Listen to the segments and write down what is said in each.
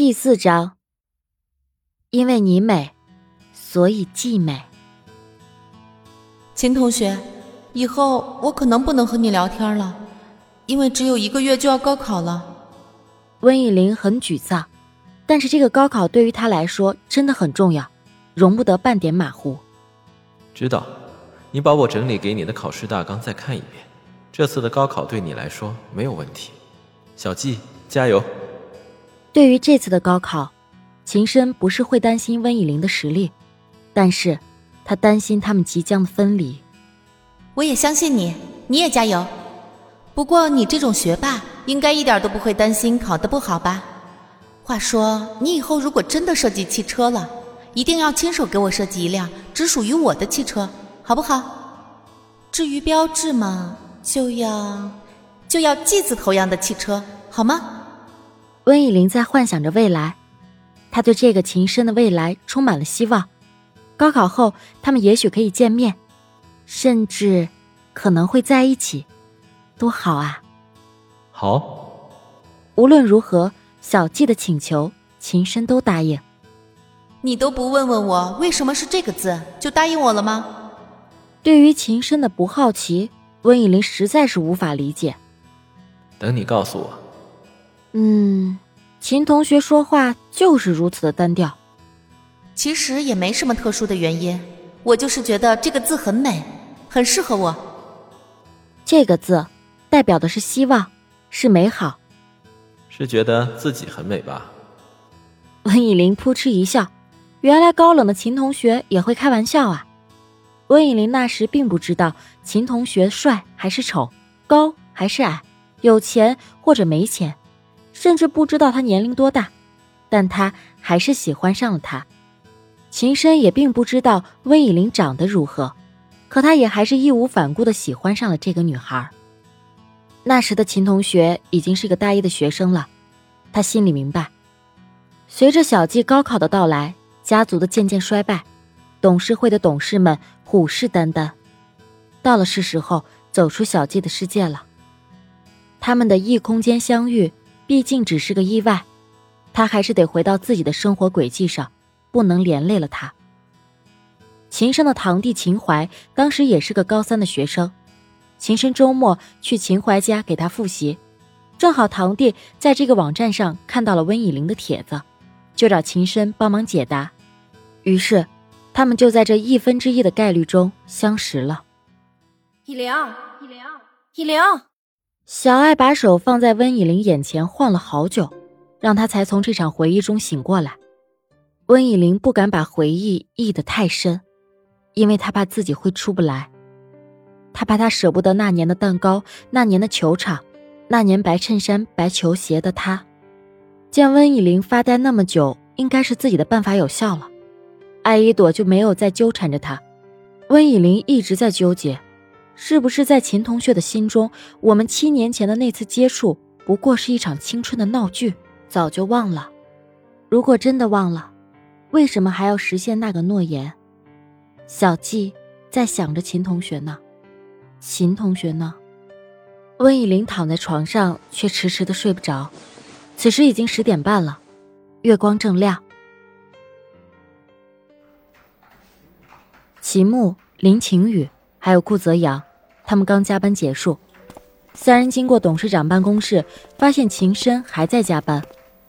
第四章，因为你美，所以既美。秦同学，以后我可能不能和你聊天了，因为只有一个月就要高考了。温以玲很沮丧，但是这个高考对于她来说真的很重要，容不得半点马虎。知道，你把我整理给你的考试大纲再看一遍。这次的高考对你来说没有问题，小季加油。对于这次的高考，秦深不是会担心温以玲的实力，但是。他担心他们即将的分离，我也相信你，你也加油。不过你这种学霸应该一点都不会担心考得不好吧？话说，你以后如果真的设计汽车了，一定要亲手给我设计一辆只属于我的汽车，好不好？至于标志嘛，就要就要 G 字头样的汽车，好吗？温以玲在幻想着未来，她对这个情深的未来充满了希望。高考后，他们也许可以见面，甚至可能会在一起，多好啊！好，无论如何，小季的请求，秦深都答应。你都不问问我为什么是这个字，就答应我了吗？对于秦深的不好奇，温以玲实在是无法理解。等你告诉我。嗯，秦同学说话就是如此的单调。其实也没什么特殊的原因，我就是觉得这个字很美，很适合我。这个字代表的是希望，是美好。是觉得自己很美吧？温以玲扑哧一笑，原来高冷的秦同学也会开玩笑啊！温以玲那时并不知道秦同学帅还是丑，高还是矮，有钱或者没钱，甚至不知道他年龄多大，但他还是喜欢上了他。秦深也并不知道温以玲长得如何，可他也还是义无反顾的喜欢上了这个女孩。那时的秦同学已经是个大一的学生了，他心里明白，随着小季高考的到来，家族的渐渐衰败，董事会的董事们虎视眈眈，到了是时候走出小季的世界了。他们的异空间相遇，毕竟只是个意外，他还是得回到自己的生活轨迹上。不能连累了他。秦深的堂弟秦淮当时也是个高三的学生，秦深周末去秦淮家给他复习，正好堂弟在这个网站上看到了温以玲的帖子，就找秦深帮忙解答，于是他们就在这一分之一的概率中相识了。以玲，以玲，以玲，小爱把手放在温以玲眼前晃了好久，让她才从这场回忆中醒过来。温以玲不敢把回忆忆得太深，因为她怕自己会出不来。她怕她舍不得那年的蛋糕，那年的球场，那年白衬衫白球鞋的她。见温以玲发呆那么久，应该是自己的办法有效了。艾依朵就没有再纠缠着她。温以玲一直在纠结，是不是在秦同学的心中，我们七年前的那次接触不过是一场青春的闹剧，早就忘了。如果真的忘了。为什么还要实现那个诺言？小季在想着秦同学呢，秦同学呢？温以玲躺在床上，却迟迟的睡不着。此时已经十点半了，月光正亮。齐木、林晴雨还有顾泽阳，他们刚加班结束，三人经过董事长办公室，发现秦深还在加班，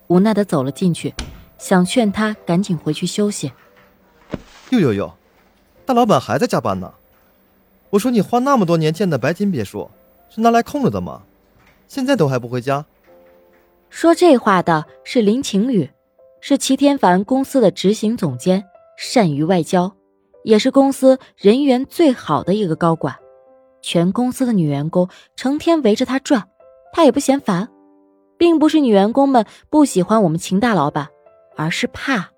无奈的走了进去。想劝他赶紧回去休息。呦呦呦，大老板还在加班呢。我说你花那么多年建的白金别墅是拿来空着的吗？现在都还不回家？说这话的是林晴雨，是齐天凡公司的执行总监，善于外交，也是公司人缘最好的一个高管。全公司的女员工成天围着他转，他也不嫌烦。并不是女员工们不喜欢我们秦大老板。而是怕。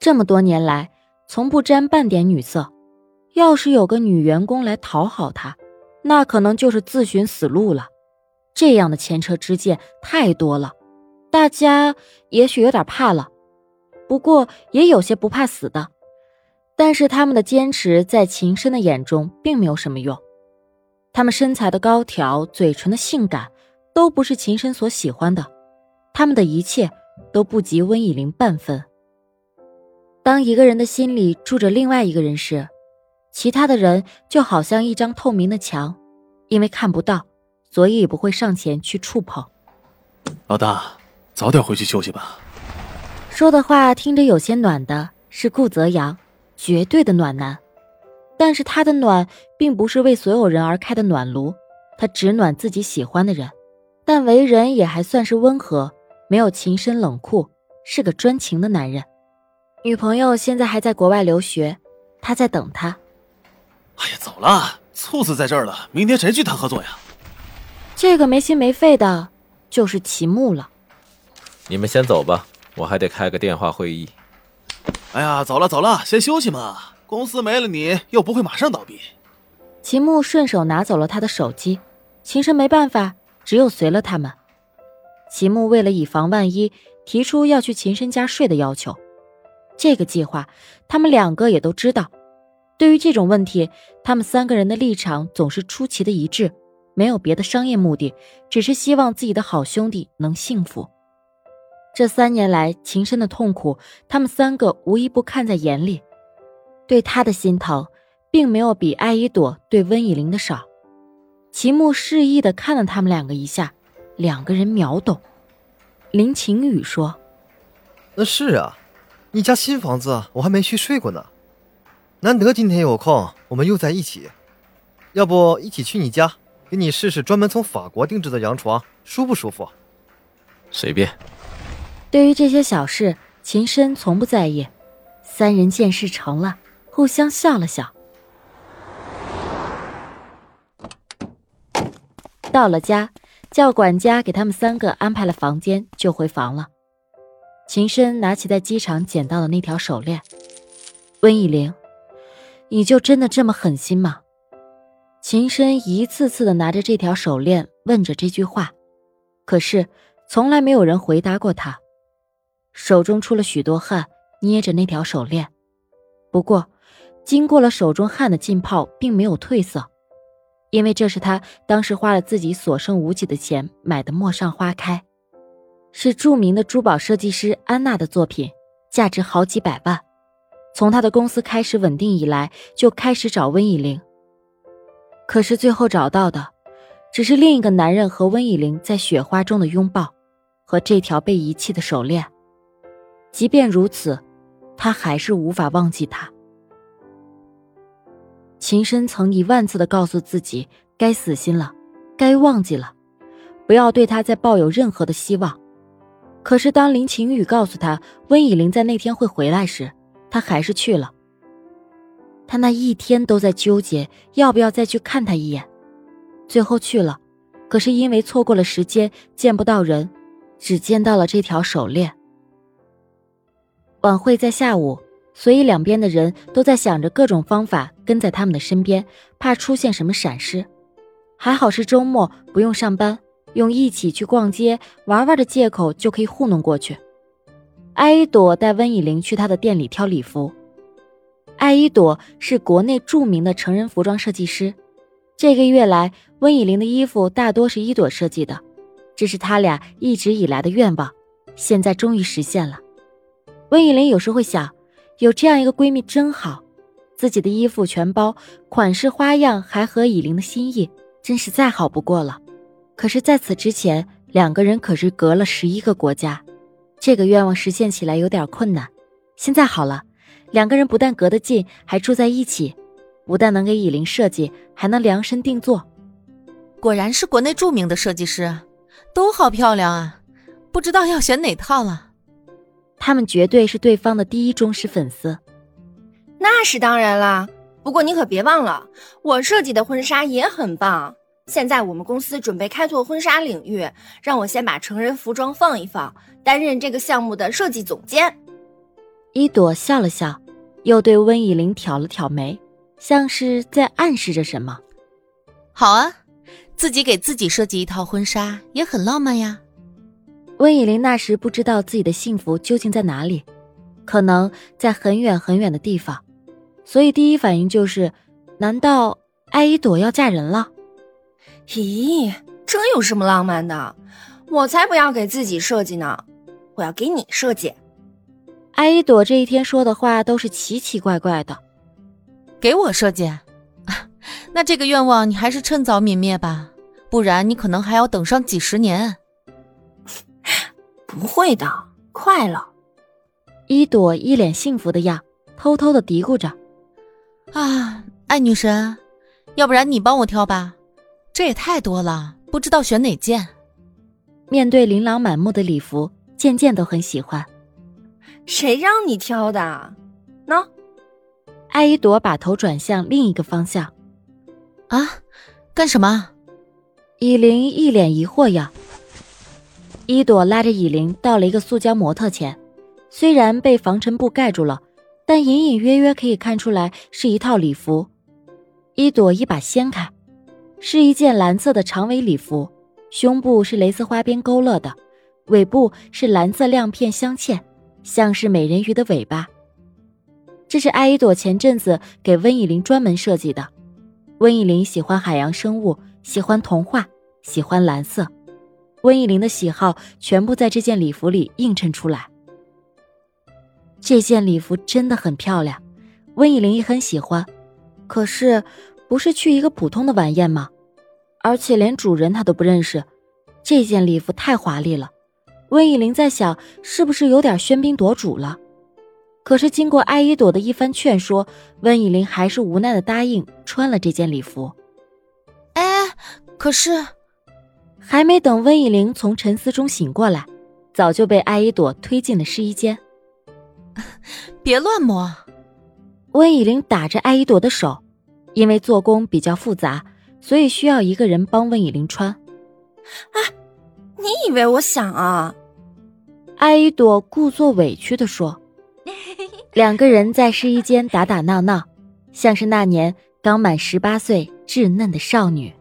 这么多年来，从不沾半点女色。要是有个女员工来讨好他，那可能就是自寻死路了。这样的前车之鉴太多了，大家也许有点怕了。不过也有些不怕死的。但是他们的坚持在秦深的眼中并没有什么用。他们身材的高挑，嘴唇的性感，都不是秦深所喜欢的。他们的一切。都不及温以玲半分。当一个人的心里住着另外一个人时，其他的人就好像一张透明的墙，因为看不到，所以也不会上前去触碰。老大，早点回去休息吧。说的话听着有些暖的是顾泽阳，绝对的暖男。但是他的暖并不是为所有人而开的暖炉，他只暖自己喜欢的人。但为人也还算是温和，没有情深冷酷，是个专情的男人。女朋友现在还在国外留学，他在等她。哎呀，走了，猝死在这儿了，明天谁去谈合作呀？这个没心没肺的，就是齐木了。你们先走吧，我还得开个电话会议。哎呀，走了走了，先休息嘛。公司没了你，又不会马上倒闭。秦牧顺手拿走了他的手机，秦深没办法。只有随了他们。秦牧为了以防万一，提出要去秦深家睡的要求。这个计划，他们两个也都知道。对于这种问题，他们三个人的立场总是出奇的一致，没有别的商业目的，只是希望自己的好兄弟能幸福。这三年来，秦深的痛苦，他们三个无一不看在眼里。对他的心疼，并没有比艾依朵对温以玲的少。齐木示意的看了他们两个一下，两个人秒懂。林晴雨说：“那是啊，你家新房子我还没去睡过呢，难得今天有空，我们又在一起，要不一起去你家，给你试试专门从法国定制的洋床，舒不舒服？随便。”对于这些小事，秦深从不在意。三人见事成了，互相笑了笑。到了家，叫管家给他们三个安排了房间，就回房了。秦深拿起在机场捡到的那条手链，温以玲，你就真的这么狠心吗？秦深一次次的拿着这条手链问着这句话，可是从来没有人回答过他，手中出了许多汗，捏着那条手链。不过，经过了手中汗的浸泡，并没有褪色。因为这是他当时花了自己所剩无几的钱买的陌上花开，是著名的珠宝设计师安娜的作品，价值好几百万。从他的公司开始稳定以来，就开始找温以玲。可是最后找到的，只是另一个男人和温以玲在雪花中的拥抱，和这条被遗弃的手链。即便如此，他还是无法忘记他。秦深曾一万次的告诉自己，该死心了，该忘记了，不要对他再抱有任何的希望。可是当林晴雨告诉他温以玲在那天会回来时，他还是去了。他那一天都在纠结要不要再去看他一眼，最后去了，可是因为错过了时间，见不到人，只见到了这条手链。晚会在下午。所以两边的人都在想着各种方法跟在他们的身边，怕出现什么闪失。还好是周末，不用上班，用一起去逛街玩玩的借口就可以糊弄过去。艾依朵带温以玲去她的店里挑礼服。艾依朵是国内著名的成人服装设计师，这个月来，温以玲的衣服大多是一朵设计的，这是他俩一直以来的愿望，现在终于实现了。温以玲有时会想。有这样一个闺蜜真好，自己的衣服全包，款式花样还合以玲的心意，真是再好不过了。可是，在此之前，两个人可是隔了十一个国家，这个愿望实现起来有点困难。现在好了，两个人不但隔得近，还住在一起，不但能给以玲设计，还能量身定做。果然是国内著名的设计师，都好漂亮啊！不知道要选哪套了。他们绝对是对方的第一忠实粉丝，那是当然啦。不过你可别忘了，我设计的婚纱也很棒。现在我们公司准备开拓婚纱领域，让我先把成人服装放一放，担任这个项目的设计总监。一朵笑了笑，又对温以玲挑了挑眉，像是在暗示着什么。好啊，自己给自己设计一套婚纱也很浪漫呀。温以玲那时不知道自己的幸福究竟在哪里，可能在很远很远的地方，所以第一反应就是：难道艾依朵要嫁人了？咦，这有什么浪漫的？我才不要给自己设计呢！我要给你设计。艾依朵这一天说的话都是奇奇怪怪的。给我设计？那这个愿望你还是趁早泯灭吧，不然你可能还要等上几十年。不会的，快了。一朵一脸幸福的样，偷偷的嘀咕着：“啊，爱女神，要不然你帮我挑吧，这也太多了，不知道选哪件。”面对琳琅满目的礼服，件件都很喜欢。谁让你挑的？喏，艾依朵把头转向另一个方向。啊，干什么？以琳一脸疑惑样。一朵拉着以琳到了一个塑胶模特前，虽然被防尘布盖住了，但隐隐约约可以看出来是一套礼服。一朵一把掀开，是一件蓝色的长尾礼服，胸部是蕾丝花边勾勒的，尾部是蓝色亮片镶嵌。像是美人鱼的尾巴。这是艾依朵前阵子给温以玲专门设计的。温以玲喜欢海洋生物，喜欢童话，喜欢蓝色。温以玲的喜好全部在这件礼服里映衬出来。这件礼服真的很漂亮，温以玲也很喜欢。可是，不是去一个普通的晚宴吗？而且连主人她都不认识，这件礼服太华丽了。温以玲在想，是不是有点喧宾夺主了？可是经过艾依朵的一番劝说，温以玲还是无奈的答应穿了这件礼服。哎，可是，还没等温以玲从沉思中醒过来，早就被艾依朵推进了试衣间。别乱摸！温以玲打着艾依朵的手，因为做工比较复杂，所以需要一个人帮温以玲穿。啊，你以为我想啊？艾依朵故作委屈的说：“两个人在试衣间打打闹闹，像是那年刚满十八岁稚嫩的少女。”